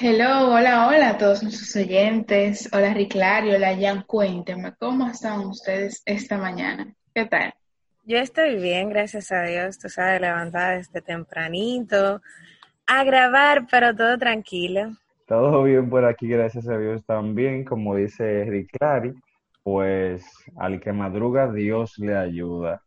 Hello, hola, hola a todos nuestros oyentes. Hola Riclario, hola Jan, cuéntenme, ¿cómo están ustedes esta mañana? ¿Qué tal? Yo estoy bien, gracias a Dios. Tú sabes, levantada desde tempranito, a grabar, pero todo tranquilo. Todo bien por aquí, gracias a Dios también. Como dice Riclari, pues al que madruga Dios le ayuda.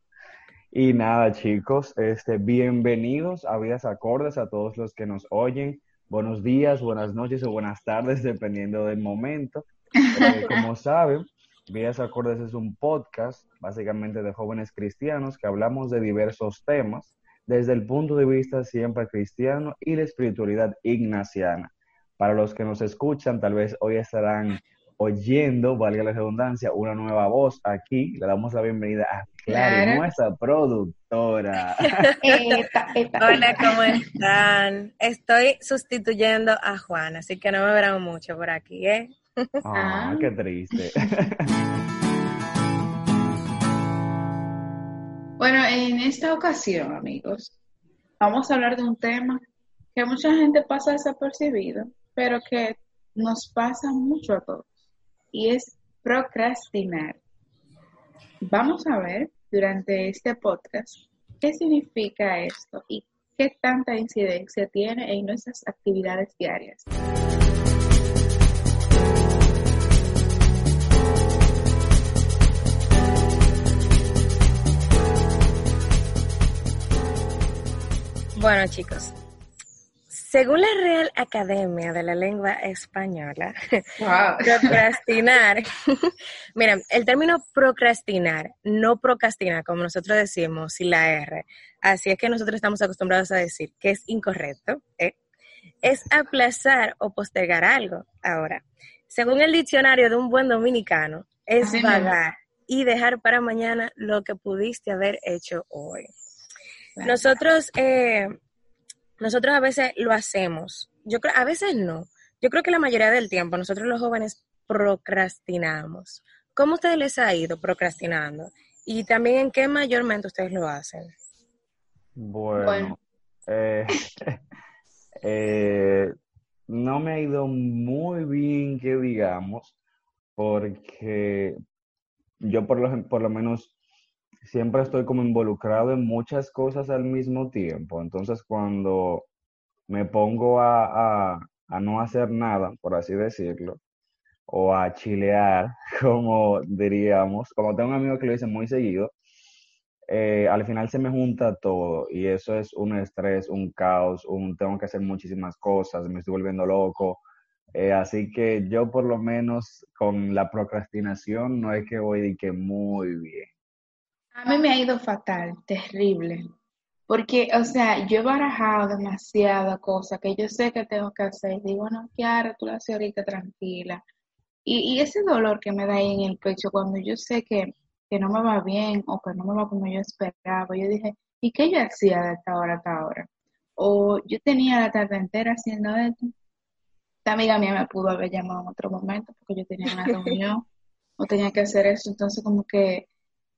Y nada, chicos, este, bienvenidos a Vidas Acordes a todos los que nos oyen buenos días, buenas noches o buenas tardes, dependiendo del momento. Eh, como saben, Vías Acordes es un podcast básicamente de jóvenes cristianos que hablamos de diversos temas desde el punto de vista siempre cristiano y la espiritualidad ignaciana. Para los que nos escuchan, tal vez hoy estarán oyendo, valga la redundancia, una nueva voz aquí. Le damos la bienvenida a Clary, nuestra productora. Hola, ¿cómo están? Estoy sustituyendo a Juan, así que no me verán mucho por aquí, ¿eh? Ah, qué triste. Bueno, en esta ocasión, amigos, vamos a hablar de un tema que mucha gente pasa desapercibido, pero que nos pasa mucho a todos y es procrastinar. Vamos a ver durante este podcast qué significa esto y qué tanta incidencia tiene en nuestras actividades diarias. Bueno, chicos, según la Real Academia de la Lengua Española, procrastinar, miren, el término procrastinar, no procrastinar, como nosotros decimos, sin la R, así es que nosotros estamos acostumbrados a decir que es incorrecto, ¿eh? es aplazar o postergar algo. Ahora, según el diccionario de un buen dominicano, es vagar y dejar para mañana lo que pudiste haber hecho hoy. Nosotros eh, nosotros a veces lo hacemos. Yo creo, a veces no. Yo creo que la mayoría del tiempo nosotros los jóvenes procrastinamos. ¿Cómo ustedes les ha ido procrastinando? Y también en qué mayormente ustedes lo hacen. Bueno, eh, eh, no me ha ido muy bien que digamos, porque yo por lo, por lo menos siempre estoy como involucrado en muchas cosas al mismo tiempo. Entonces, cuando me pongo a, no hacer nada, por así decirlo, o a chilear, como diríamos, como tengo un amigo que lo dice muy seguido, eh, al final se me junta todo y eso es un estrés, un caos, un tengo que hacer muchísimas cosas, me estoy volviendo loco. Eh, así que yo por lo menos con la procrastinación no es que voy de que muy bien. A mí me ha ido fatal, terrible. Porque, o sea, yo he barajado demasiada cosa que yo sé que tengo que hacer. Digo, no, Kiara, tú lo haces ahorita tranquila. Y, y, ese dolor que me da ahí en el pecho cuando yo sé que, que, no me va bien o que no me va como yo esperaba, yo dije, ¿y qué yo hacía de esta hora a esta hora? O yo tenía la tarde entera haciendo esto. Esta amiga mía me pudo haber llamado en otro momento porque yo tenía una reunión o tenía que hacer eso. Entonces, como que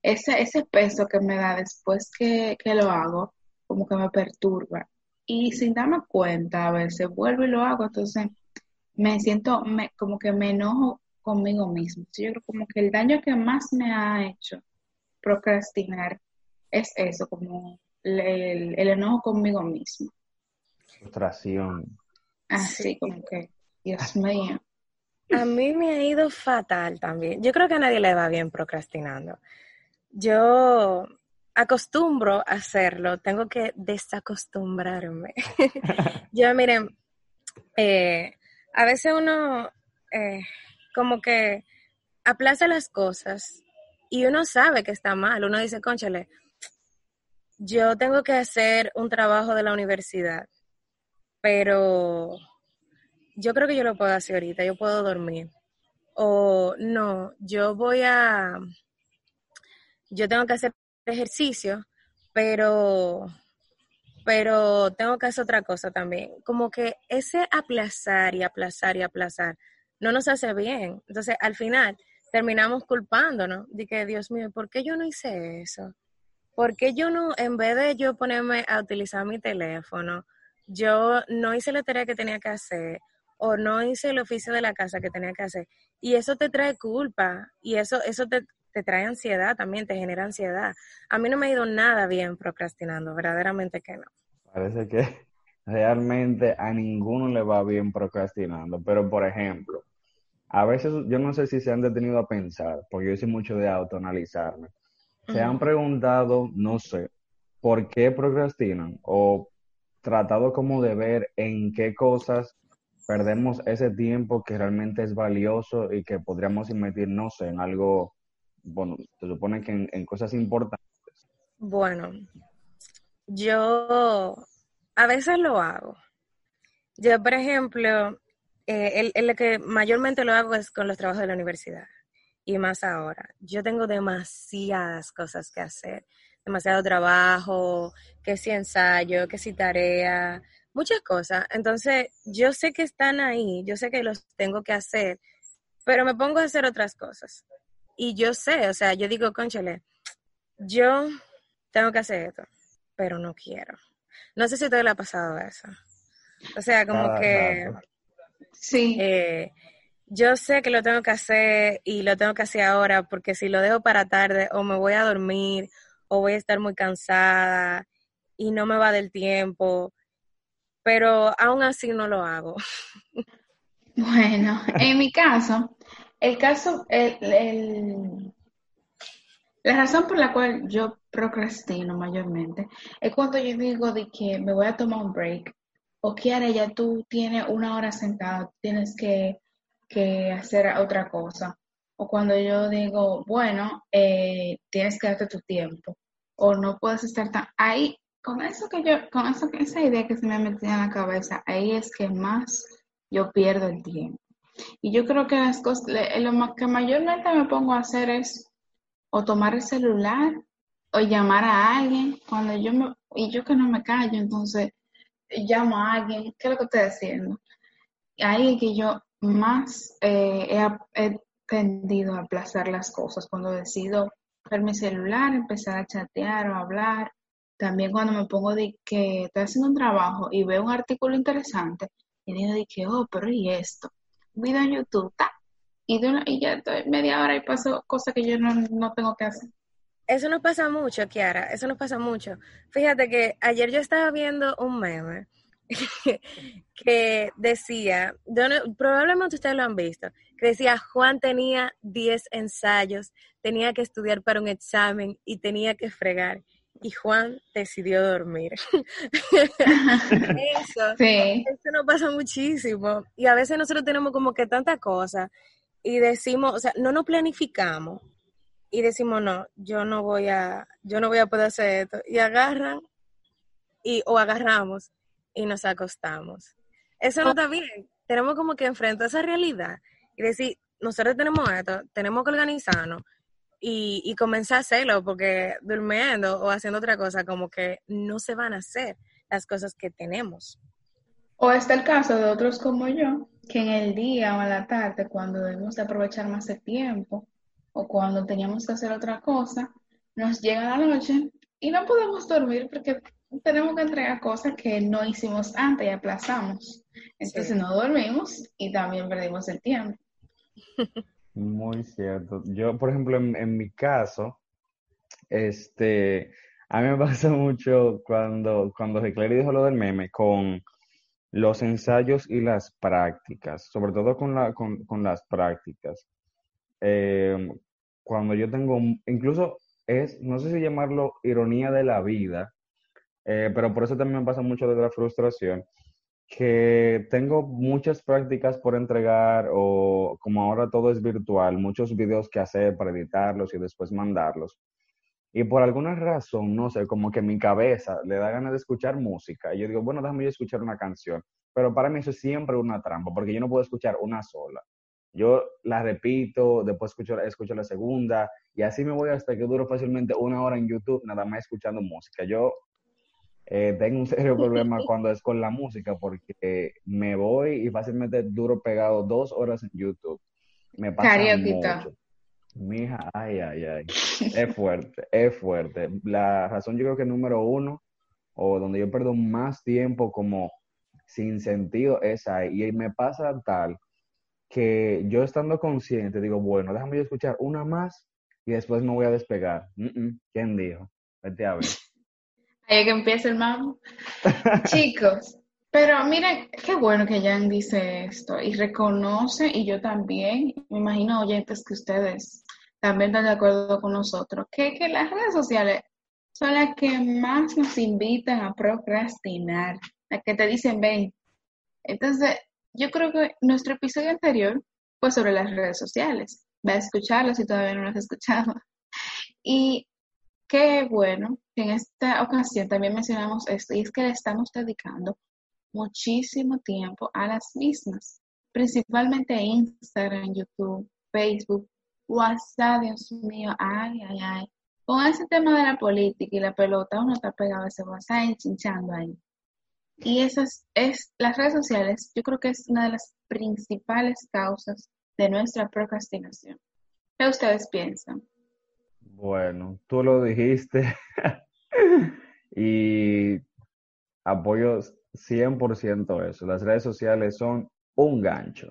ese, ese peso que me da después que, lo hago, como que me perturba. Y sin darme cuenta, a veces vuelvo y lo hago, entonces me siento me, como que me enojo conmigo mismo. Yo creo como que el daño que más me ha hecho procrastinar es eso, como el, el enojo conmigo mismo. Frustración. Así como que, Dios mío. A mí me ha ido fatal también. Yo creo que a nadie le va bien procrastinando yo acostumbro a hacerlo, tengo que desacostumbrarme. yo, miren, eh, a veces uno eh, como que aplaza las cosas y uno sabe que está mal, uno dice, conchale, yo tengo que hacer un trabajo de la universidad, pero yo creo que yo lo puedo hacer ahorita, yo puedo dormir. O no, yo voy a, yo tengo que hacer ejercicio, pero, pero tengo que hacer otra cosa también. Como que ese aplazar y aplazar y aplazar no nos hace bien. Entonces, al final, terminamos culpándonos de que, Dios mío, ¿por qué yo no hice eso? ¿Por qué yo no, en vez de yo ponerme a utilizar mi teléfono, yo no hice la tarea que tenía que hacer? o no hice el oficio de la casa que tenía que hacer. Y eso te trae culpa y eso, eso te, te trae ansiedad también, te genera ansiedad. A mí no me ha ido nada bien procrastinando, verdaderamente que no. Parece que realmente a ninguno le va bien procrastinando, pero por ejemplo, a veces yo no sé si se han detenido a pensar, porque yo soy mucho de autoanalizarme. Se han preguntado, no sé, por qué procrastinan o tratado como de ver en qué cosas perdemos ese tiempo que realmente es valioso y que podríamos invertir, no sé, en algo, bueno, se supone que en, cosas importantes. Bueno, yo a veces lo hago. Yo, por ejemplo, eh, el, el, que mayormente lo hago es con los trabajos de la universidad. Y más ahora. Yo tengo demasiadas cosas que hacer. Demasiado trabajo, que si ensayo, que si tarea, muchas cosas. Entonces, yo sé que están ahí, yo sé que los tengo que hacer, pero me pongo a hacer otras cosas. Y yo sé, o sea, yo digo, conchale, yo tengo que hacer esto, pero no quiero. No sé si te le ha pasado eso. O sea, como que... Sí. Eh, yo sé que lo tengo que hacer y lo tengo que hacer ahora porque si lo dejo para tarde o me voy a dormir o voy a estar muy cansada y no me va del tiempo pero aún así no lo hago. Bueno, en mi caso, el caso, el, la razón por la cual yo procrastino mayormente es cuando yo digo de que me voy a tomar un break o que ahora ya tú tienes una hora sentado, tienes que, hacer otra cosa. O cuando yo digo, bueno, eh, tienes que darte tu tiempo o no puedes estar tan... Ahí con eso que yo, con eso, esa idea que se me ha metido en la cabeza, ahí es que más yo pierdo el tiempo. Y yo creo que las cosas, lo que mayormente me pongo a hacer es o tomar el celular o llamar a alguien cuando yo me, y yo que no me callo, entonces llamo a alguien, ¿qué es lo que estoy haciendo? Es que yo más eh, he, he tendido a aplazar las cosas cuando decido ver mi celular, empezar a chatear o hablar también cuando me pongo de que estoy haciendo un trabajo y veo un artículo interesante, y digo de que, oh, pero ¿y esto? Video en YouTube, y, de una, y ya estoy media hora y paso cosas que yo no, no tengo que hacer. Eso nos pasa mucho, Kiara, eso nos pasa mucho. Fíjate que ayer yo estaba viendo un meme que decía, probablemente ustedes lo han visto, que decía Juan tenía 10 ensayos, tenía que estudiar para un examen y tenía que fregar y Juan decidió dormir. eso, eso nos pasa muchísimo. Y a veces nosotros tenemos como que tanta cosa y decimos, o sea, no nos planificamos y decimos, no, yo no voy a, yo no voy a poder hacer esto. Y agarran y, o agarramos y nos acostamos. Eso no está bien. Tenemos como que enfrentar esa realidad y decir, nosotros tenemos esto, tenemos que organizarnos y, y comencé a hacerlo porque durmiendo o haciendo otra cosa como que no se van a hacer las cosas que tenemos. O está el caso de otros como yo, que en el día o en la tarde, cuando debemos de aprovechar más el tiempo o cuando teníamos que hacer otra cosa, nos llega la noche y no podemos dormir porque tenemos que entregar cosas que no hicimos antes y aplazamos. Entonces no dormimos y también perdimos el tiempo. Muy cierto. Yo, por ejemplo, en, mi caso, este, a mí me pasa mucho cuando, cuando Clary dijo lo del meme con los ensayos y las prácticas, sobre todo con, la, con, con las prácticas. Eh, cuando yo tengo, incluso es, no sé si llamarlo ironía de la vida, eh, pero por eso también me pasa mucho de la frustración, que tengo muchas prácticas por entregar o como ahora todo es virtual, muchos videos que hacer para editarlos y después mandarlos. Y por alguna razón, no sé, como que mi cabeza le da ganas de escuchar música. Y yo digo, bueno, déjame yo escuchar una canción. Pero para mí eso es siempre una trampa, porque yo no puedo escuchar una sola. Yo la repito, después escucho, escucho la segunda, y así me voy hasta que duro fácilmente una hora en YouTube, nada más escuchando música. Yo eh, tengo un serio problema cuando es con la música porque me voy y fácilmente duro pegado dos horas en YouTube. Me pasa mucho. Mija, ay, ay, ay. Es fuerte, es fuerte. La razón yo creo que número uno, o donde yo pierdo más tiempo como sin sentido es ahí. Y me pasa tal que yo estando consciente digo, bueno, déjame yo escuchar una más y después me voy a despegar. ¿Quién dijo? Vete a ver. Ahí que empieza el mambo. Chicos, pero miren, qué bueno que Jan dice esto y reconoce, y yo también, me imagino oyentes que ustedes también están de acuerdo con nosotros, que, que las redes sociales son las que más nos invitan a procrastinar, las que te dicen, ven. Entonces, yo creo que nuestro episodio anterior fue sobre las redes sociales. Va a escucharlo si todavía no lo has escuchado. Y qué bueno que en esta ocasión también mencionamos esto, y es que le estamos dedicando muchísimo tiempo a las mismas, principalmente Instagram, YouTube, Facebook, WhatsApp, Dios mío, ay, ay, ay. Con ese tema de la política y la pelota, uno está pegado a ese WhatsApp chinchando ahí. Y esas es las redes sociales, yo creo que es una de las principales causas de nuestra procrastinación. ¿Qué ustedes piensan? Bueno, tú lo dijiste y apoyo 100% eso. Las redes sociales son un gancho.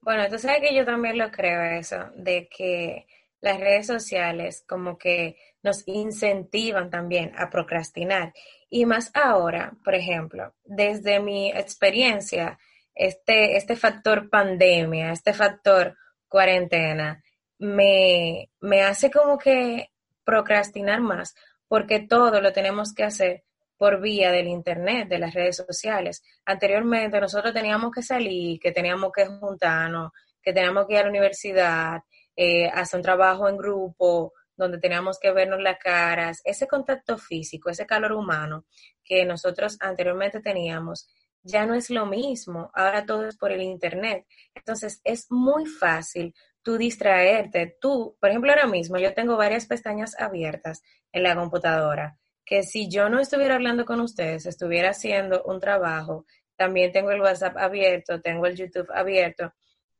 Bueno, tú sabes que yo también lo creo eso, de que las redes sociales como que nos incentivan también a procrastinar. Y más ahora, por ejemplo, desde mi experiencia, este, este factor pandemia, este factor cuarentena, me, me hace como que procrastinar más, porque todo lo tenemos que hacer por vía del Internet, de las redes sociales. Anteriormente nosotros teníamos que salir, que teníamos que juntarnos, que teníamos que ir a la universidad, eh, hacer un trabajo en grupo, donde teníamos que vernos las caras, ese contacto físico, ese calor humano que nosotros anteriormente teníamos, ya no es lo mismo, ahora todo es por el Internet. Entonces es muy fácil tú distraerte. Tú, por ejemplo, ahora mismo yo tengo varias pestañas abiertas en la computadora que si yo no estuviera hablando con ustedes, estuviera haciendo un trabajo, también tengo el WhatsApp abierto, tengo el YouTube abierto,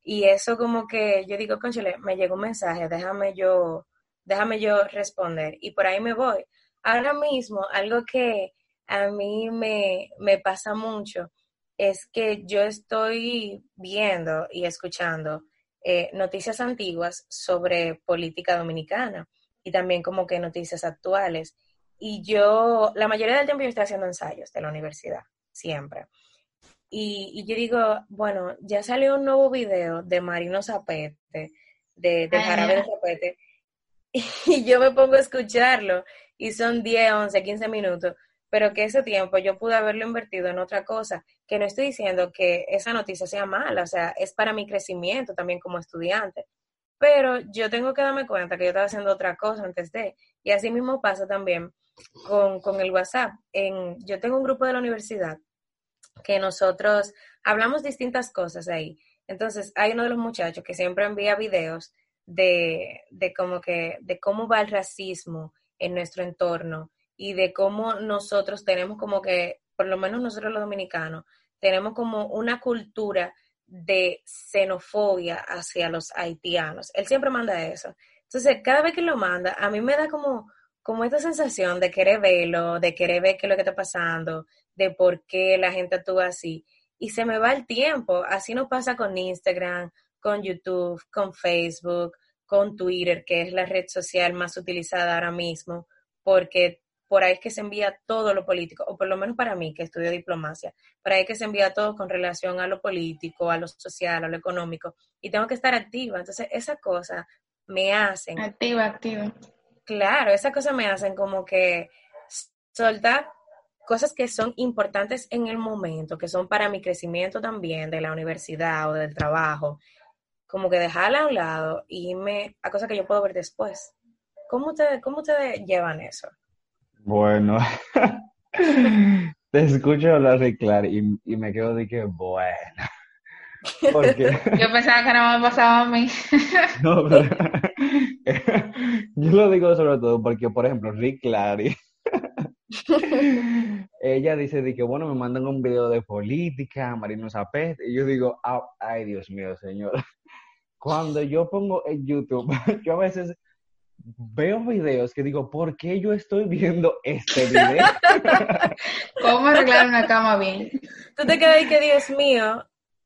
y eso como que yo digo, conchale, me llegó un mensaje, déjame yo, déjame yo responder, y por ahí me voy. Ahora mismo, algo que a mí me, me pasa mucho es que yo estoy viendo y escuchando eh, noticias antiguas sobre política dominicana y también como que noticias actuales. Y yo, la mayoría del tiempo yo estoy haciendo ensayos de la universidad, siempre. Y, yo digo, bueno, ya salió un nuevo video de Marino Zapete, de, de Jarabe de Zapete, y yo me pongo a escucharlo, y son 10, 11, 15 minutos, pero que ese tiempo yo pude haberlo invertido en otra cosa, que no estoy diciendo que esa noticia sea mala, o sea, es para mi crecimiento también como estudiante, pero yo tengo que darme cuenta que yo estaba haciendo otra cosa antes de, y así mismo pasa también con, el WhatsApp. En, yo tengo un grupo de la universidad que nosotros hablamos distintas cosas ahí. Entonces, hay uno de los muchachos que siempre envía videos de, de, como que, de cómo va el racismo en nuestro entorno y de cómo nosotros tenemos como que, por lo menos nosotros los dominicanos, tenemos como una cultura de xenofobia hacia los haitianos. Él siempre manda eso. Entonces, cada vez que lo manda, a mí me da como, como esta sensación de querer verlo, de querer ver qué es lo que está pasando, de por qué la gente actúa así. Y se me va el tiempo. Así nos pasa con Instagram, con YouTube, con Facebook, con Twitter, que es la red social más utilizada ahora mismo, porque por ahí es que se envía todo lo político, o por lo menos para mí, que estudio diplomacia, por ahí es que se envía todo con relación a lo político, a lo social, a lo económico, y tengo que estar activa. Entonces, esas cosas me hacen... Activa, activa Claro, esas cosas me hacen como que soltar cosas que son importantes en el momento, que son para mi crecimiento también de la universidad o del trabajo, como que dejarla a un lado y irme a cosas que yo puedo ver después. ¿Cómo ustedes, cómo ustedes llevan eso? Bueno, te escucho hablar de Clar y, y me quedo de que, bueno. Porque... Yo pensaba que no me pasaba a mí. No, pero yo lo digo sobre todo porque, por ejemplo, Rick Clary, ella dice de que, bueno, me mandan un video de política, Marino Zapete, y yo digo, ah, ay, Dios mío, señor. Cuando yo pongo en YouTube, yo a veces veo videos que digo, ¿por qué yo estoy viendo este video? ¿Cómo arreglar una cama bien? Tú te quedas ahí que, Dios mío,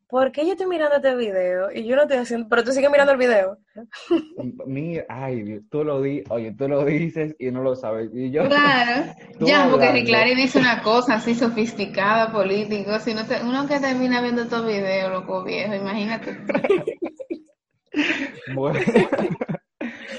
¿por qué yo estoy mirando este video? Y yo no estoy haciendo, pero tú sigues mirando el video. Mira, ay, tú lo di, oye, tú lo dices y no lo sabes. Y yo, Claro, ya, porque hablando. Riclari dice una cosa así sofisticada, político, si no te- uno que termina viendo estos videos, loco viejo, imagínate. bueno,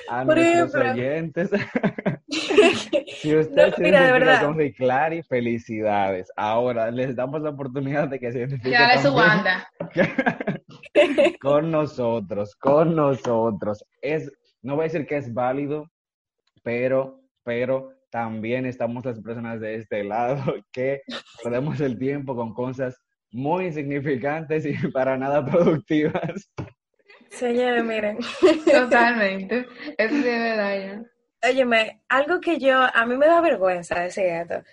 a Por nuestros ejemplo. oyentes, si usted No, se mira, de identifica con Riclari, felicidades. Ahora les damos la oportunidad de que se identifique Ya su banda. con nosotros, con nosotros. Es, no voy a decir que es válido, pero, pero también estamos las personas de este lado que perdemos el tiempo con cosas muy insignificantes y para nada productivas. Señores, miren. Totalmente. Eso sí es verdad ya. Óyeme, algo que yo, a mí me da vergüenza decir esto,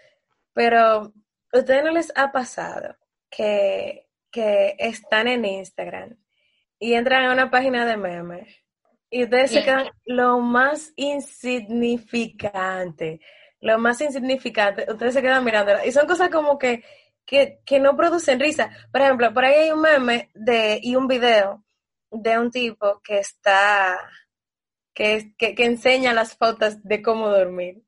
pero ¿a ustedes no les ha pasado que, que están en Instagram y entran a una página de memes y ustedes se quedan lo más insignificante, lo más insignificante, ustedes se quedan mirándola y son cosas como que, que, que no producen risa. Por ejemplo, por ahí hay un meme de, y un video de un tipo que está que, que, que enseña las pautas de cómo dormir.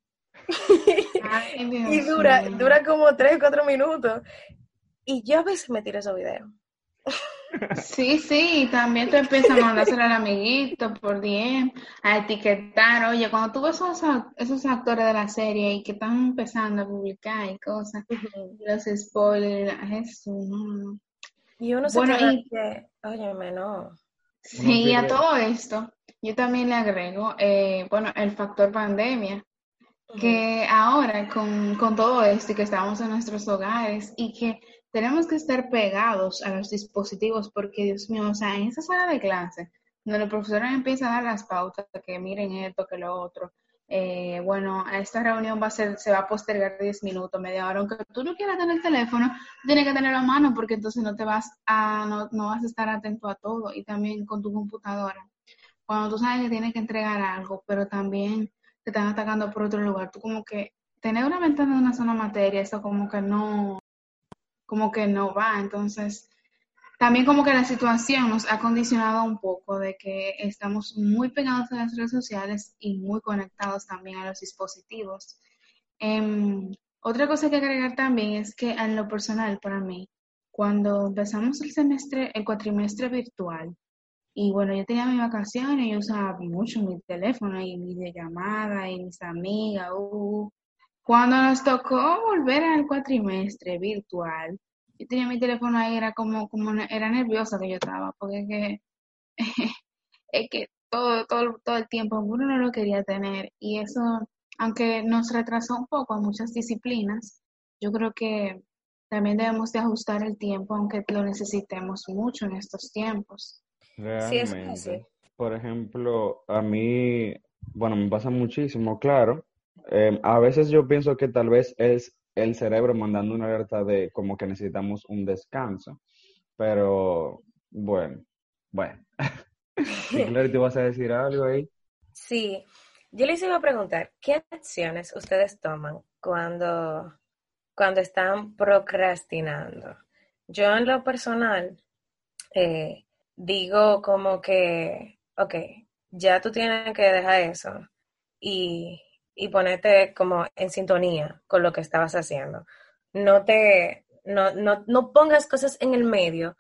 Ay, Y dura, mío. dura como 3, 4 minutos. Y yo a veces me tiro esos videos. Sí, sí, también tú empiezas a mandárselo al amiguito por DM, a etiquetar. Oye, cuando tú ves esos, esos actores de la serie y que están empezando a publicar y cosas, los spoilers, no, no. Y uno se Bueno, y- que, óyeme, no. Sí, y a todo esto, yo también le agrego, eh, bueno, el factor pandemia, que ahora con, con todo esto y que estamos en nuestros hogares y que tenemos que estar pegados a los dispositivos porque, Dios mío, o sea, en esa sala de clase, donde los profesores empiezan a dar las pautas, que miren esto, que lo otro, eh, bueno, esta reunión va a ser, se va a postergar 10 minutos, media hora, aunque tú no quieras tener el teléfono, tienes que tenerlo a mano porque entonces no te vas a, no, no vas a estar atento a todo y también con tu computadora. Cuando tú sabes que tienes que entregar algo, pero también te están atacando por otro lugar, tú como que tener una ventana de una sola materia, eso como que no, como que no va. Entonces, también como que la situación nos ha condicionado un poco de que estamos muy pegados a las redes sociales y muy conectados también a los dispositivos. Em, otra cosa que agregar también es que en lo personal para mí, cuando empezamos el semestre, el cuatrimestre virtual, y bueno, yo tenía mis vacaciones, yo usaba mucho mi teléfono y videollamada y mis amigas. uh. Cuando nos tocó volver al cuatrimestre virtual, yo tenía mi teléfono ahí, era como, como era nerviosa que yo estaba, porque es que, es que todo, todo, todo el tiempo uno no lo quería tener. Y eso, aunque nos retrasó un poco a muchas disciplinas, yo creo que también debemos de ajustar el tiempo, aunque lo necesitemos mucho en estos tiempos. Sí, eso es así. Realmente. Por ejemplo, a mí, bueno, me pasa muchísimo, claro. Eh, a veces yo pienso que tal vez es el cerebro mandando una alerta de como que necesitamos un descanso. Pero bueno, bueno. ¿tú vas a decir algo ahí? Sí, yo les iba a preguntar, ¿qué acciones ustedes toman cuando, cuando están procrastinando? Yo en lo personal eh, digo como que, ok, ya tú tienes que dejar eso y, y ponerte como en sintonía con lo que estabas haciendo. No te, no, no, no pongas cosas en el medio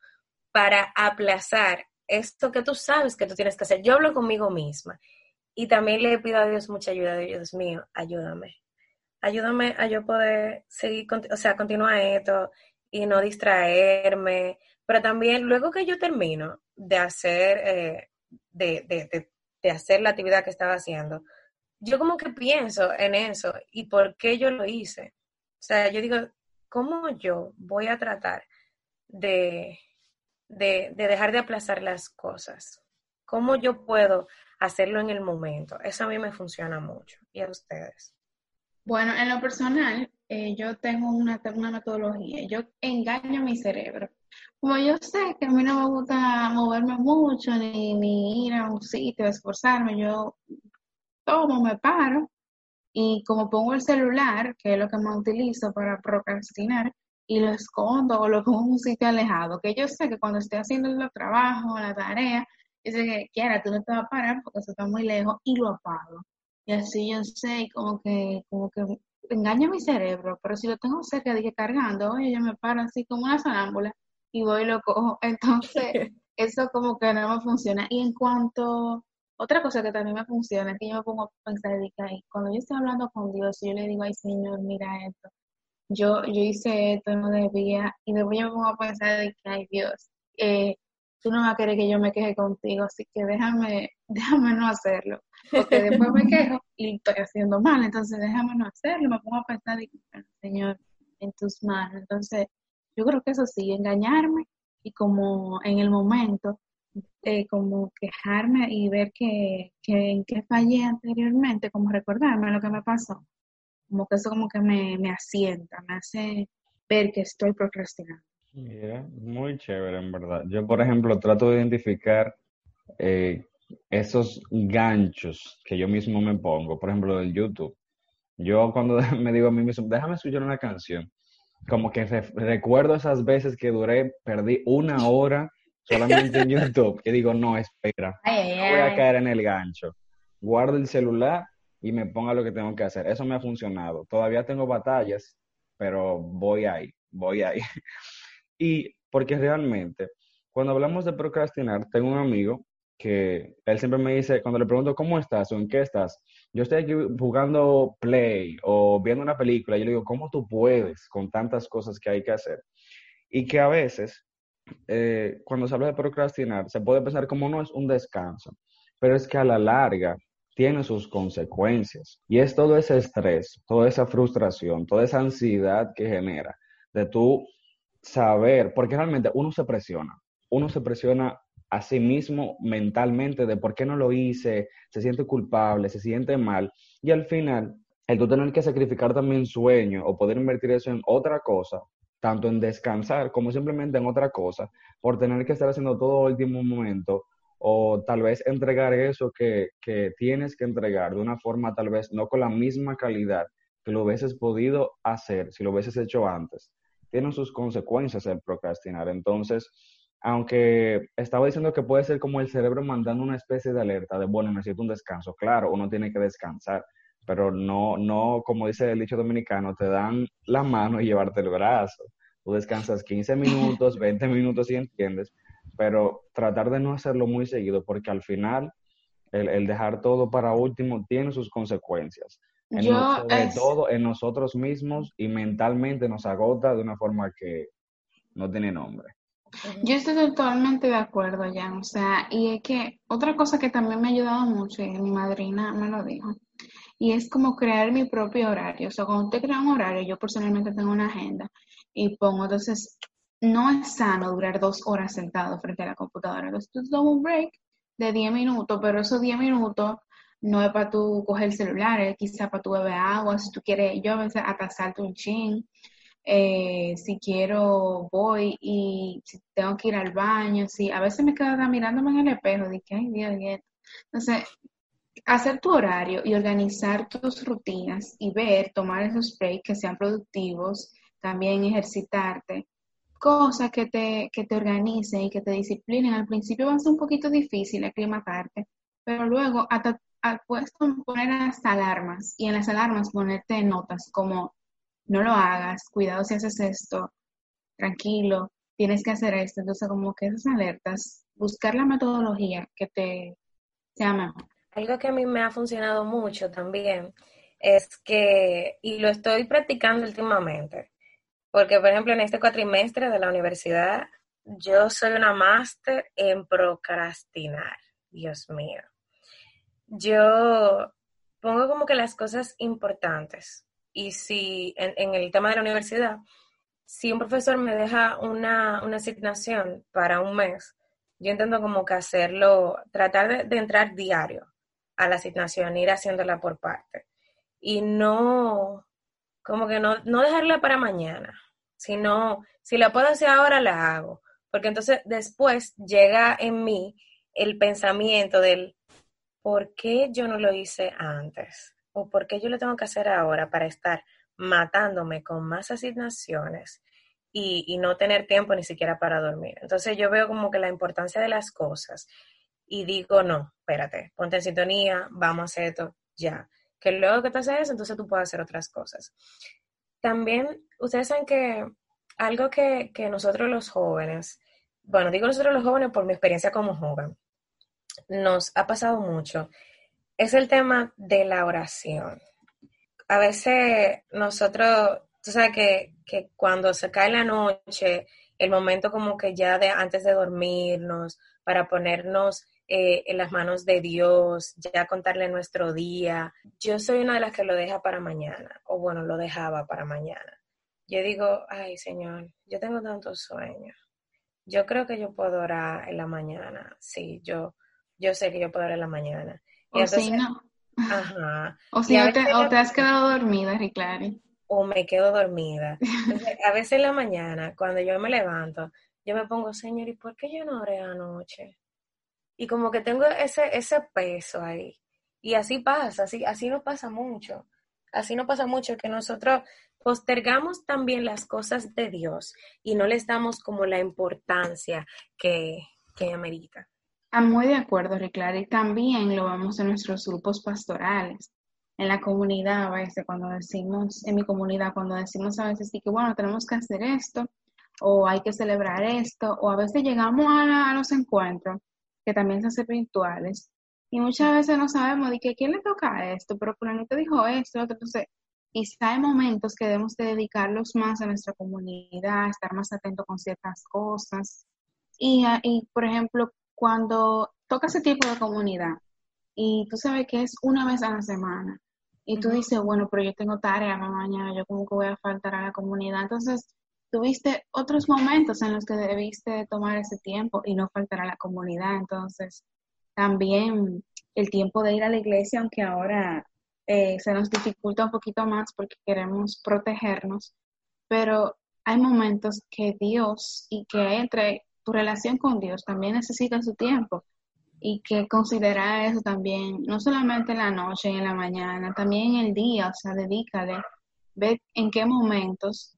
para aplazar esto que tú sabes que tú tienes que hacer. Yo hablo conmigo misma y también le pido a Dios mucha ayuda. Dios mío, ayúdame. Ayúdame a yo poder seguir, o sea, continuar esto y no distraerme. Pero también luego que yo termino de hacer, eh, de, de, de hacer la actividad que estaba haciendo, yo como que pienso en eso y por qué yo lo hice. O sea, yo digo, ¿cómo yo voy a tratar de, de, de dejar de aplazar las cosas? ¿Cómo yo puedo hacerlo en el momento? Eso a mí me funciona mucho. ¿Y a ustedes? Bueno, en lo personal, eh, yo tengo una, una metodología. Yo engaño mi cerebro. Como yo sé que a mí no me gusta moverme mucho, ni ir a un sitio, esforzarme, yo tomo, me paro y como pongo el celular, que es lo que más utilizo para procrastinar, y lo escondo o lo pongo en un sitio alejado, que yo sé que cuando esté haciendo el trabajo, la tarea, dice que quiera, tú no te vas a parar porque eso está muy lejos y lo apago. Y así yo sé, como que, como que engaña mi cerebro, pero si lo tengo cerca, dije cargando, oye, yo me paro así como una sonámbula y voy y lo cojo. Entonces, eso como que no me funciona. Y en cuanto, otra cosa que también me funciona es que yo me pongo a pensar, que cuando yo estoy hablando con Dios, yo le digo, ay Señor, mira esto, yo, yo hice esto, no debía, y después yo me pongo a pensar de que, ay Dios, eh, tú no vas a querer que yo me queje contigo, así que déjame, déjame no hacerlo, porque después me quejo y estoy haciendo mal, entonces déjame no hacerlo, me pongo a pensar, de que, Señor, en tus manos, entonces yo creo que eso sí, engañarme y como en el momento, eh, como quejarme y ver que, que en qué fallé anteriormente, como recordarme lo que me pasó como que eso como que me, me asienta, me hace ver que estoy procrastinando. Mira, muy chévere en verdad. Yo, por ejemplo, trato de identificar eh, esos ganchos que yo mismo me pongo, por ejemplo, del YouTube. Yo cuando me digo a mí mismo, déjame escuchar una canción, como que recuerdo esas veces que duré, perdí una hora solamente en YouTube, y digo, no, espera, voy a caer en el gancho. Guardo el celular y me ponga lo que tengo que hacer. Eso me ha funcionado. Todavía tengo batallas, pero voy ahí, voy ahí. y porque realmente, cuando hablamos de procrastinar, tengo un amigo que él siempre me dice, cuando le pregunto cómo estás o en qué estás, yo estoy aquí jugando play o viendo una película, yo le digo, ¿cómo tú puedes con tantas cosas que hay que hacer? Y que a veces, eh, cuando se habla de procrastinar, se puede pensar como no es un descanso, pero es que a la larga tiene sus consecuencias. Y es todo ese estrés, toda esa frustración, toda esa ansiedad que genera de tú saber, porque realmente uno se presiona, uno se presiona a sí mismo mentalmente de por qué no lo hice, se siente culpable, se siente mal, y al final, el tú tener que sacrificar también sueño o poder invertir eso en otra cosa, tanto en descansar como simplemente en otra cosa, por tener que estar haciendo todo último momento, o tal vez entregar eso que, tienes que entregar de una forma tal vez no con la misma calidad que lo hubieses podido hacer si lo hubieses hecho antes. Tiene sus consecuencias el procrastinar. Entonces, aunque estaba diciendo que puede ser como el cerebro mandando una especie de alerta de, bueno, necesito un descanso. Claro, uno tiene que descansar, pero no, no, como dice el dicho dominicano, te dan la mano y llevarte el brazo. Tú descansas 15 minutos, 20 minutos, si entiendes, pero tratar de no hacerlo muy seguido, porque al final el, dejar todo para último tiene sus consecuencias. sobre todo en nosotros mismos y mentalmente nos agota de una forma que no tiene nombre. Yo estoy totalmente de acuerdo, Jan. O sea, y es que otra cosa que también me ha ayudado mucho, y mi madrina me lo dijo, y es como crear mi propio horario. O sea, cuando usted crea un horario, yo personalmente tengo una agenda y pongo, entonces, no es sano durar dos horas sentado frente a la computadora. Entonces tú tomas un break de 10 minutos, pero esos 10 minutos no es para tú coger el celular, es quizá para tú beber agua, si tú quieres, yo a veces atasarte un chin, eh, si quiero voy y si tengo que ir al baño, si a veces me quedo mirándome en el espejo, que, ay Dios, Dios. Entonces, hacer tu horario y organizar tus rutinas y ver, tomar esos breaks que sean productivos, también ejercitarte, cosas que te, que te organicen y que te disciplinen. Al principio va a ser un poquito difícil aclimatarte, pero luego hasta, puedes poner hasta alarmas y en las alarmas ponerte notas como no lo hagas, cuidado si haces esto, tranquilo, tienes que hacer esto. Entonces, como que esas alertas, buscar la metodología que te sea mejor. Algo que a mí me ha funcionado mucho también es que, y lo estoy practicando últimamente, porque, por ejemplo, en este cuatrimestre de la universidad, yo soy una máster en procrastinar. Dios mío. Yo pongo como que las cosas importantes. Y si en, el tema de la universidad, si un profesor me deja una, asignación para un mes, yo intento como que hacerlo, tratar de, de entrar diario a la asignación, ir haciéndola por parte. Y no, como que no, no dejarla para mañana sino si la puedo hacer ahora, la hago. Porque entonces después llega en mí el pensamiento del, ¿por qué yo no lo hice antes? ¿O por qué yo lo tengo que hacer ahora para estar matándome con más asignaciones y, y no tener tiempo ni siquiera para dormir? Entonces yo veo como que la importancia de las cosas y digo, no, espérate, ponte en sintonía, vamos a hacer esto ya. Que luego que tú haces eso, entonces tú puedes hacer otras cosas. También, ustedes saben que algo que, que nosotros los jóvenes, bueno, digo nosotros los jóvenes por mi experiencia como joven, nos ha pasado mucho, es el tema de la oración. A veces nosotros, tú sabes que, que cuando se cae la noche, el momento como que ya de antes de dormirnos, para ponernos eh, en las manos de Dios, ya contarle nuestro día. Yo soy una de las que lo deja para mañana, o bueno, lo dejaba para mañana. Yo digo, ay Señor, yo tengo tantos sueños. Yo creo que yo puedo orar en la mañana. Sí, yo, yo sé que yo puedo orar en la mañana. o si no. Ajá. O si te, te, has quedado dormida, Riclari. O me quedo dormida. a veces en la mañana, cuando yo me levanto, yo me pongo, Señor, ¿y por qué yo no oré anoche? Y como que tengo ese, ese peso ahí. Y así pasa, así, así nos pasa mucho. Así nos pasa mucho que nosotros postergamos también las cosas de Dios y no les damos como la importancia que, que amerita. Ah, muy de acuerdo, Riclara. También lo vemos en nuestros grupos pastorales, en la comunidad a veces, cuando decimos, en mi comunidad, cuando decimos a veces que, bueno, tenemos que hacer esto, o hay que celebrar esto, o a veces llegamos a los encuentros que también se hacen virtuales. Y muchas veces no sabemos de que quién le toca esto, pero te dijo esto, entonces quizá hay momentos que debemos de dedicarlos más a nuestra comunidad, estar más atentos con ciertas cosas. Y, ah, y, por ejemplo, cuando toca ese tipo de comunidad y tú sabes que es una vez a la semana y tú dices, bueno, pero yo tengo tarea mañana, yo como que voy a faltar a la comunidad. Entonces, tuviste otros momentos en los que debiste tomar ese tiempo y no faltar a la comunidad. Entonces, también el tiempo de ir a la iglesia, aunque ahora eh, se nos dificulta un poquito más porque queremos protegernos, pero hay momentos que Dios y que entre tu relación con Dios también necesita su tiempo y que considera eso también, no solamente en la noche y en la mañana, también en el día, o sea, dedícale, ve en qué momentos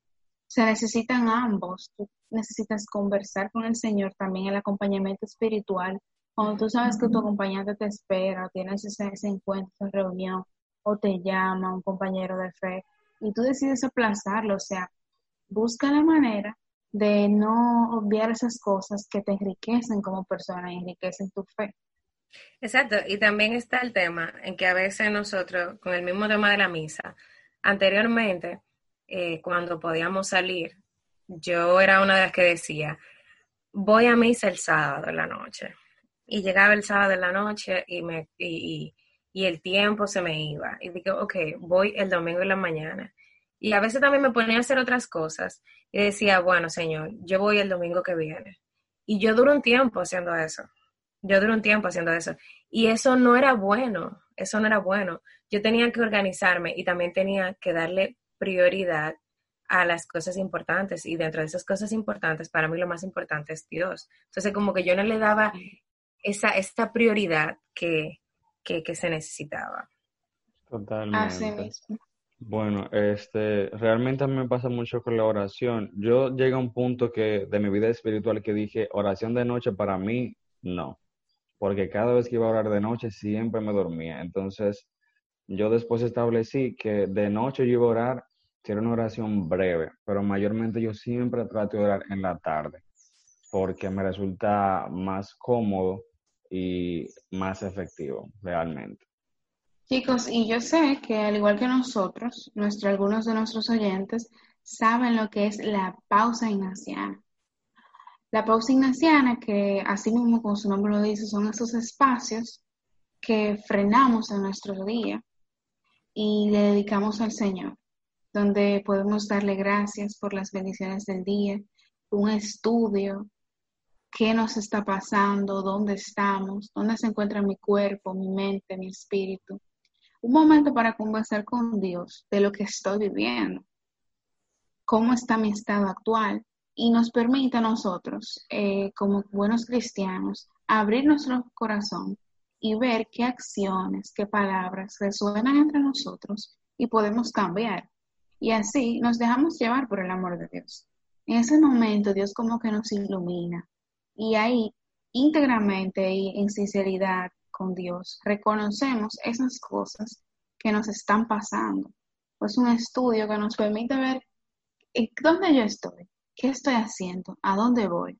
se necesitan ambos. Tú necesitas conversar con el Señor, también el acompañamiento espiritual. Cuando tú sabes que tu acompañante te espera, tienes ese, encuentro, esa reunión, o te llama un compañero de fe, y tú decides aplazarlo, o sea, busca la manera de no obviar esas cosas que te enriquecen como persona y enriquecen tu fe. Exacto, y también está el tema en que a veces nosotros, con el mismo tema de la misa, anteriormente eh, cuando podíamos salir, yo era una de las que decía, voy a misa el sábado en la noche. Y llegaba el sábado en la noche y, me, y, y, el tiempo se me iba. Y digo, ok, voy el domingo en la mañana. Y a veces también me ponía a hacer otras cosas y decía, bueno, Señor, yo voy el domingo que viene. Y yo duro un tiempo haciendo eso. Yo duro un tiempo haciendo eso. Y eso no era bueno, eso no era bueno. Yo tenía que organizarme y también tenía que darle prioridad a las cosas importantes y dentro de esas cosas importantes, para mí lo más importante es Dios. Entonces, como que yo no le daba esa, esta prioridad que, que, se necesitaba. Totalmente. Bueno, este, realmente a mí me pasa mucho con la oración. Yo llegué a un punto que de mi vida espiritual que dije, oración de noche para mí, no. Porque cada vez que iba a orar de noche siempre me dormía. Entonces, yo después establecí que de noche yo iba a orar Quiero una oración breve, pero mayormente yo siempre trato de orar en la tarde, porque me resulta más cómodo y más efectivo realmente. Chicos, y yo sé que al igual que nosotros, nuestro, algunos de nuestros oyentes saben lo que es la pausa ignaciana. La pausa ignaciana, que así mismo como su nombre lo dice, son esos espacios que frenamos en nuestro día y le dedicamos al Señor donde podemos darle gracias por las bendiciones del día, un estudio, qué nos está pasando, dónde estamos, dónde se encuentra mi cuerpo, mi mente, mi espíritu. Un momento para conversar con Dios de lo que estoy viviendo, cómo está mi estado actual y nos permite a nosotros, eh, como buenos cristianos, abrir nuestro corazón y ver qué acciones, qué palabras resuenan entre nosotros y podemos cambiar. Y así nos dejamos llevar por el amor de Dios. En ese momento Dios como que nos ilumina y ahí íntegramente y en sinceridad con Dios reconocemos esas cosas que nos están pasando. Es un estudio que nos permite ver dónde yo estoy, qué estoy haciendo, a dónde voy.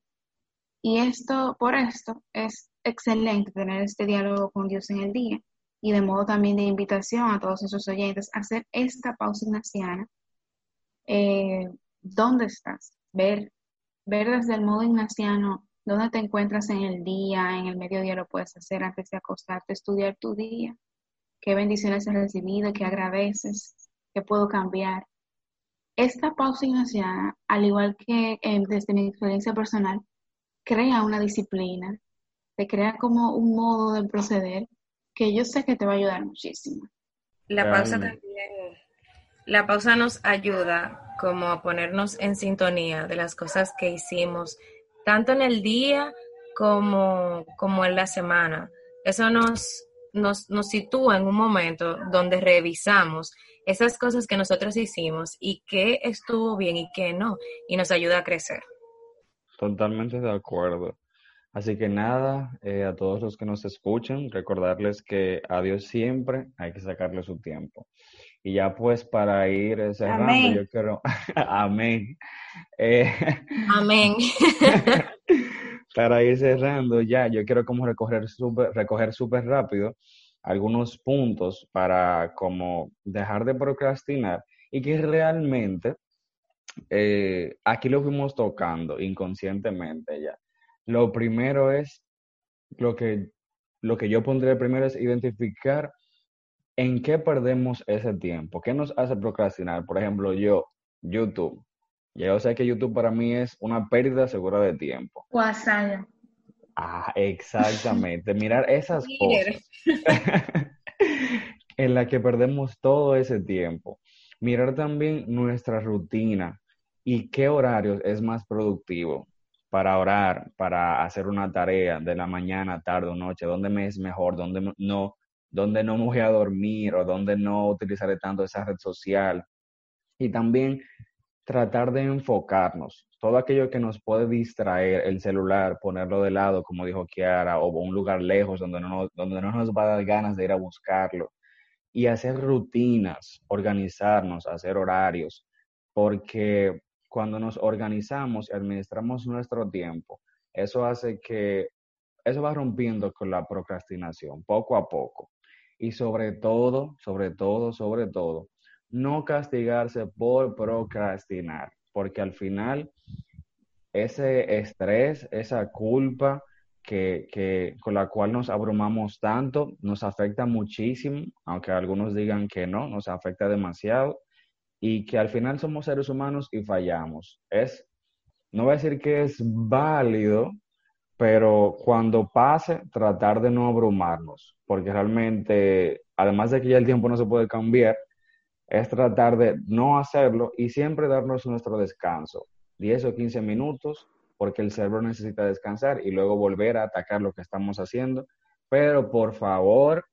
Y esto, por esto, es excelente tener este diálogo con Dios en el día y de modo también de invitación a todos esos oyentes a hacer esta pausa ignaciana. Eh, ¿Dónde estás? Ver, ver desde el modo ignaciano dónde te encuentras en el día, en el mediodía lo puedes hacer antes de acostarte, estudiar tu día, qué bendiciones has recibido, qué agradeces, qué puedo cambiar. Esta pausa ignaciana, al igual que eh, desde mi experiencia personal, crea una disciplina, te crea como un modo de proceder que yo sé que te va a ayudar muchísimo. La pausa también, la pausa nos ayuda como a ponernos en sintonía de las cosas que hicimos, tanto en el día como, como en la semana. Eso nos, nos, nos sitúa en un momento donde revisamos esas cosas que nosotros hicimos y qué estuvo bien y qué no, y nos ayuda a crecer. Totalmente de acuerdo. Así que nada, eh, a todos los que nos escuchan, recordarles que a Dios siempre hay que sacarle su tiempo. Y ya pues para ir cerrando, yo quiero, amén. Eh, amén. para ir cerrando ya, yo quiero como recoger súper recoger super rápido algunos puntos para como dejar de procrastinar y que realmente eh, aquí lo fuimos tocando inconscientemente ya. Lo primero es, lo que, lo que yo pondré primero es identificar en qué perdemos ese tiempo, qué nos hace procrastinar. Por ejemplo, yo, YouTube. Ya yo sé que YouTube para mí es una pérdida segura de tiempo. WhatsApp. Ah, exactamente. Mirar esas cosas en las que perdemos todo ese tiempo. Mirar también nuestra rutina, y qué horarios es más productivo para orar, para hacer una tarea de la mañana, tarde o noche, dónde me es mejor, dónde no, dónde no me voy a dormir o dónde no utilizaré tanto esa red social. Y también tratar de enfocarnos. Todo aquello que nos puede distraer, el celular, ponerlo de lado, como dijo Kiara, o un lugar lejos donde no, donde no nos va a dar ganas de ir a buscarlo. Y hacer rutinas, organizarnos, hacer horarios, porque cuando nos organizamos y administramos nuestro tiempo, eso hace que, eso va rompiendo con la procrastinación, poco a poco. Y sobre todo, sobre todo, sobre todo, no castigarse por procrastinar, porque al final ese estrés, esa culpa que, que, con la cual nos abrumamos tanto, nos afecta muchísimo, aunque algunos digan que no, nos afecta demasiado y que al final somos seres humanos y fallamos. Es, no voy a decir que es válido, pero cuando pase, tratar de no abrumarnos, porque realmente, además de que ya el tiempo no se puede cambiar, es tratar de no hacerlo y siempre darnos nuestro descanso, 10 o 15 minutos, porque el cerebro necesita descansar y luego volver a atacar lo que estamos haciendo. Pero por favor,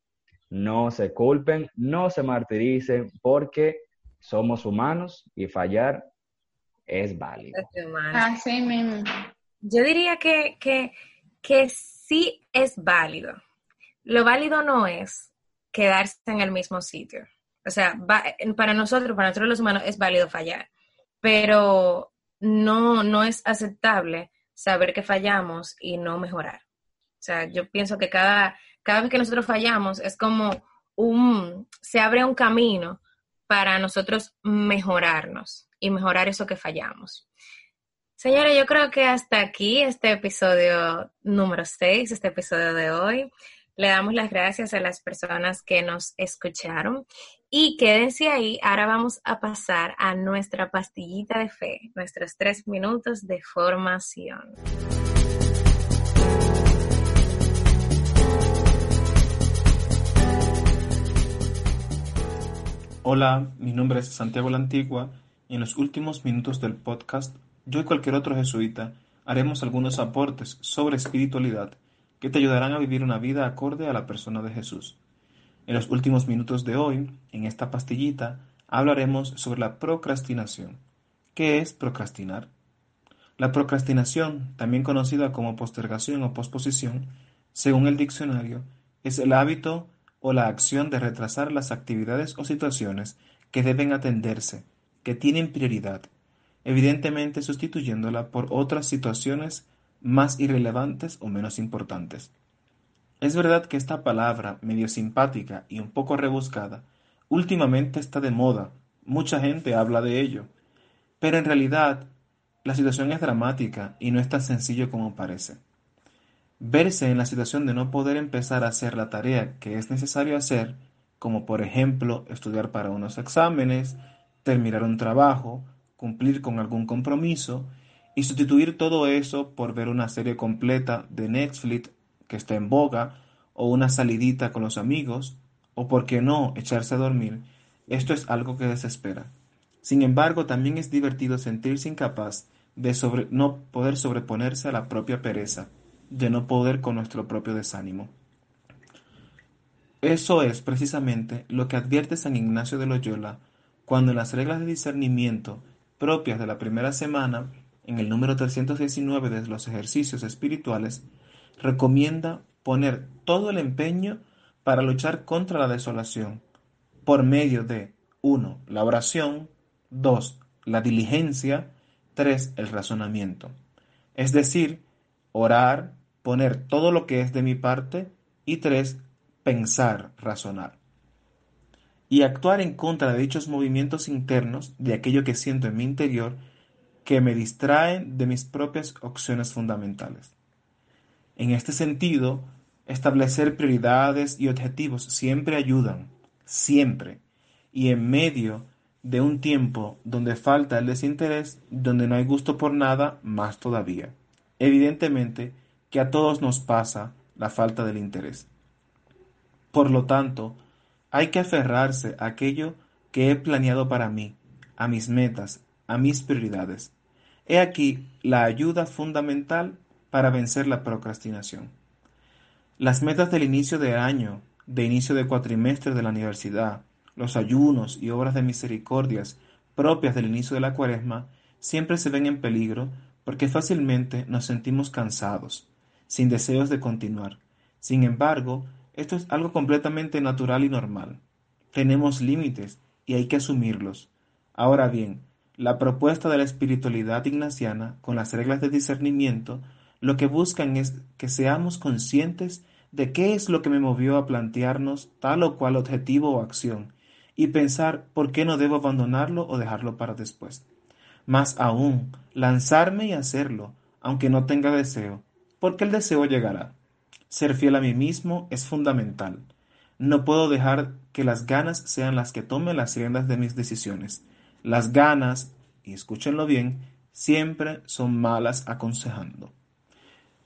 no se culpen, no se martiricen, porque somos humanos y fallar es válido. Así mismo. Yo diría que, que, que sí es válido. Lo válido no es quedarse en el mismo sitio. O sea, para nosotros, para nosotros los humanos es válido fallar, pero no, no es aceptable saber que fallamos y no mejorar. O sea, yo pienso que cada, cada vez que nosotros fallamos es como un, se abre un camino para nosotros mejorarnos y mejorar eso que fallamos. Señores, yo creo que hasta aquí este episodio número 6, este episodio de hoy. Le damos las gracias a las personas que nos escucharon y quédense ahí. Ahora vamos a pasar a nuestra pastillita de fe, nuestros tres minutos de formación. Hola, mi nombre es Santiago la Antigua en los últimos minutos del podcast, yo y cualquier otro jesuita haremos algunos aportes sobre espiritualidad que te ayudarán a vivir una vida acorde a la persona de Jesús. En los últimos minutos de hoy, en esta pastillita, hablaremos sobre la procrastinación. ¿Qué es procrastinar? La procrastinación, también conocida como postergación o posposición, según el diccionario, es el hábito o la acción de retrasar las actividades o situaciones que deben atenderse, que tienen prioridad, evidentemente sustituyéndola por otras situaciones más irrelevantes o menos importantes. Es verdad que esta palabra, medio simpática y un poco rebuscada, últimamente está de moda, mucha gente habla de ello, pero en realidad la situación es dramática y no es tan sencillo como parece. Verse en la situación de no poder empezar a hacer la tarea que es necesario hacer, como por ejemplo estudiar para unos exámenes, terminar un trabajo, cumplir con algún compromiso y sustituir todo eso por ver una serie completa de Netflix que está en boga o una salidita con los amigos o por qué no echarse a dormir, esto es algo que desespera. Sin embargo, también es divertido sentirse incapaz de no poder sobreponerse a la propia pereza, de no poder con nuestro propio desánimo. Eso es precisamente lo que advierte San Ignacio de Loyola cuando en las reglas de discernimiento propias de la primera semana, en el número 319 de los ejercicios espirituales, recomienda poner todo el empeño para luchar contra la desolación, por medio de 1. La oración, 2. La diligencia, 3. El razonamiento. Es decir, orar, poner todo lo que es de mi parte y 3. Pensar, razonar. Y actuar en contra de dichos movimientos internos, de aquello que siento en mi interior, que me distraen de mis propias opciones fundamentales. En este sentido, establecer prioridades y objetivos siempre ayudan, siempre, y en medio de un tiempo donde falta el desinterés, donde no hay gusto por nada, más todavía. Evidentemente que a todos nos pasa la falta del interés. Por lo tanto, hay que aferrarse a aquello que he planeado para mí, a mis metas, a mis prioridades. He aquí la ayuda fundamental para vencer la procrastinación. Las metas del inicio de año, de inicio de cuatrimestre de la universidad, los ayunos y obras de misericordias propias del inicio de la cuaresma siempre se ven en peligro porque fácilmente nos sentimos cansados, sin deseos de continuar. Sin embargo, esto es algo completamente natural y normal. Tenemos límites y hay que asumirlos. Ahora bien, la propuesta de la espiritualidad ignaciana, con las reglas de discernimiento, lo que buscan es que seamos conscientes de qué es lo que me movió a plantearnos tal o cual objetivo o acción, y pensar por qué no debo abandonarlo o dejarlo para después. Más aún, lanzarme y hacerlo, aunque no tenga deseo, porque el deseo llegará. Ser fiel a mí mismo es fundamental. No puedo dejar que las ganas sean las que tomen las riendas de mis decisiones. Las ganas, y escúchenlo bien, siempre son malas aconsejando.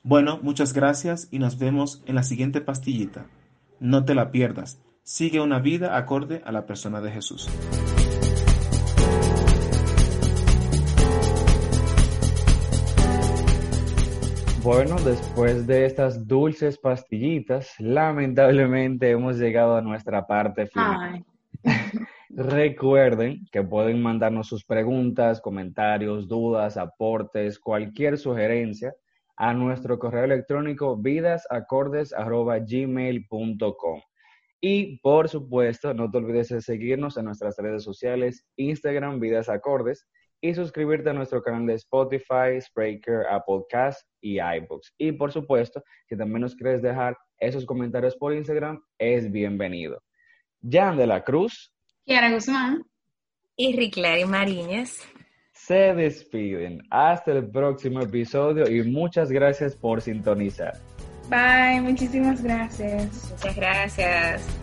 Bueno, muchas gracias y nos vemos en la siguiente pastillita. No te la pierdas. Sigue una vida acorde a la persona de Jesús. Bueno, después de estas dulces pastillitas, lamentablemente hemos llegado a nuestra parte final. Recuerden que pueden mandarnos sus preguntas, comentarios, dudas, aportes, cualquier sugerencia a nuestro correo electrónico vidasacordes.gmail.com. Y por supuesto, no te olvides de seguirnos en nuestras redes sociales, Instagram, Vidas Acordes, y suscribirte a nuestro canal de Spotify, Spreaker, Apple Cast y iBooks. Y por supuesto, si también nos quieres dejar esos comentarios por Instagram, es bienvenido. Jan de la Cruz. Kiara Guzmán. Y Riclari Mariñez se despiden. Hasta el próximo episodio y muchas gracias por sintonizar. Bye, muchísimas gracias. Muchas gracias.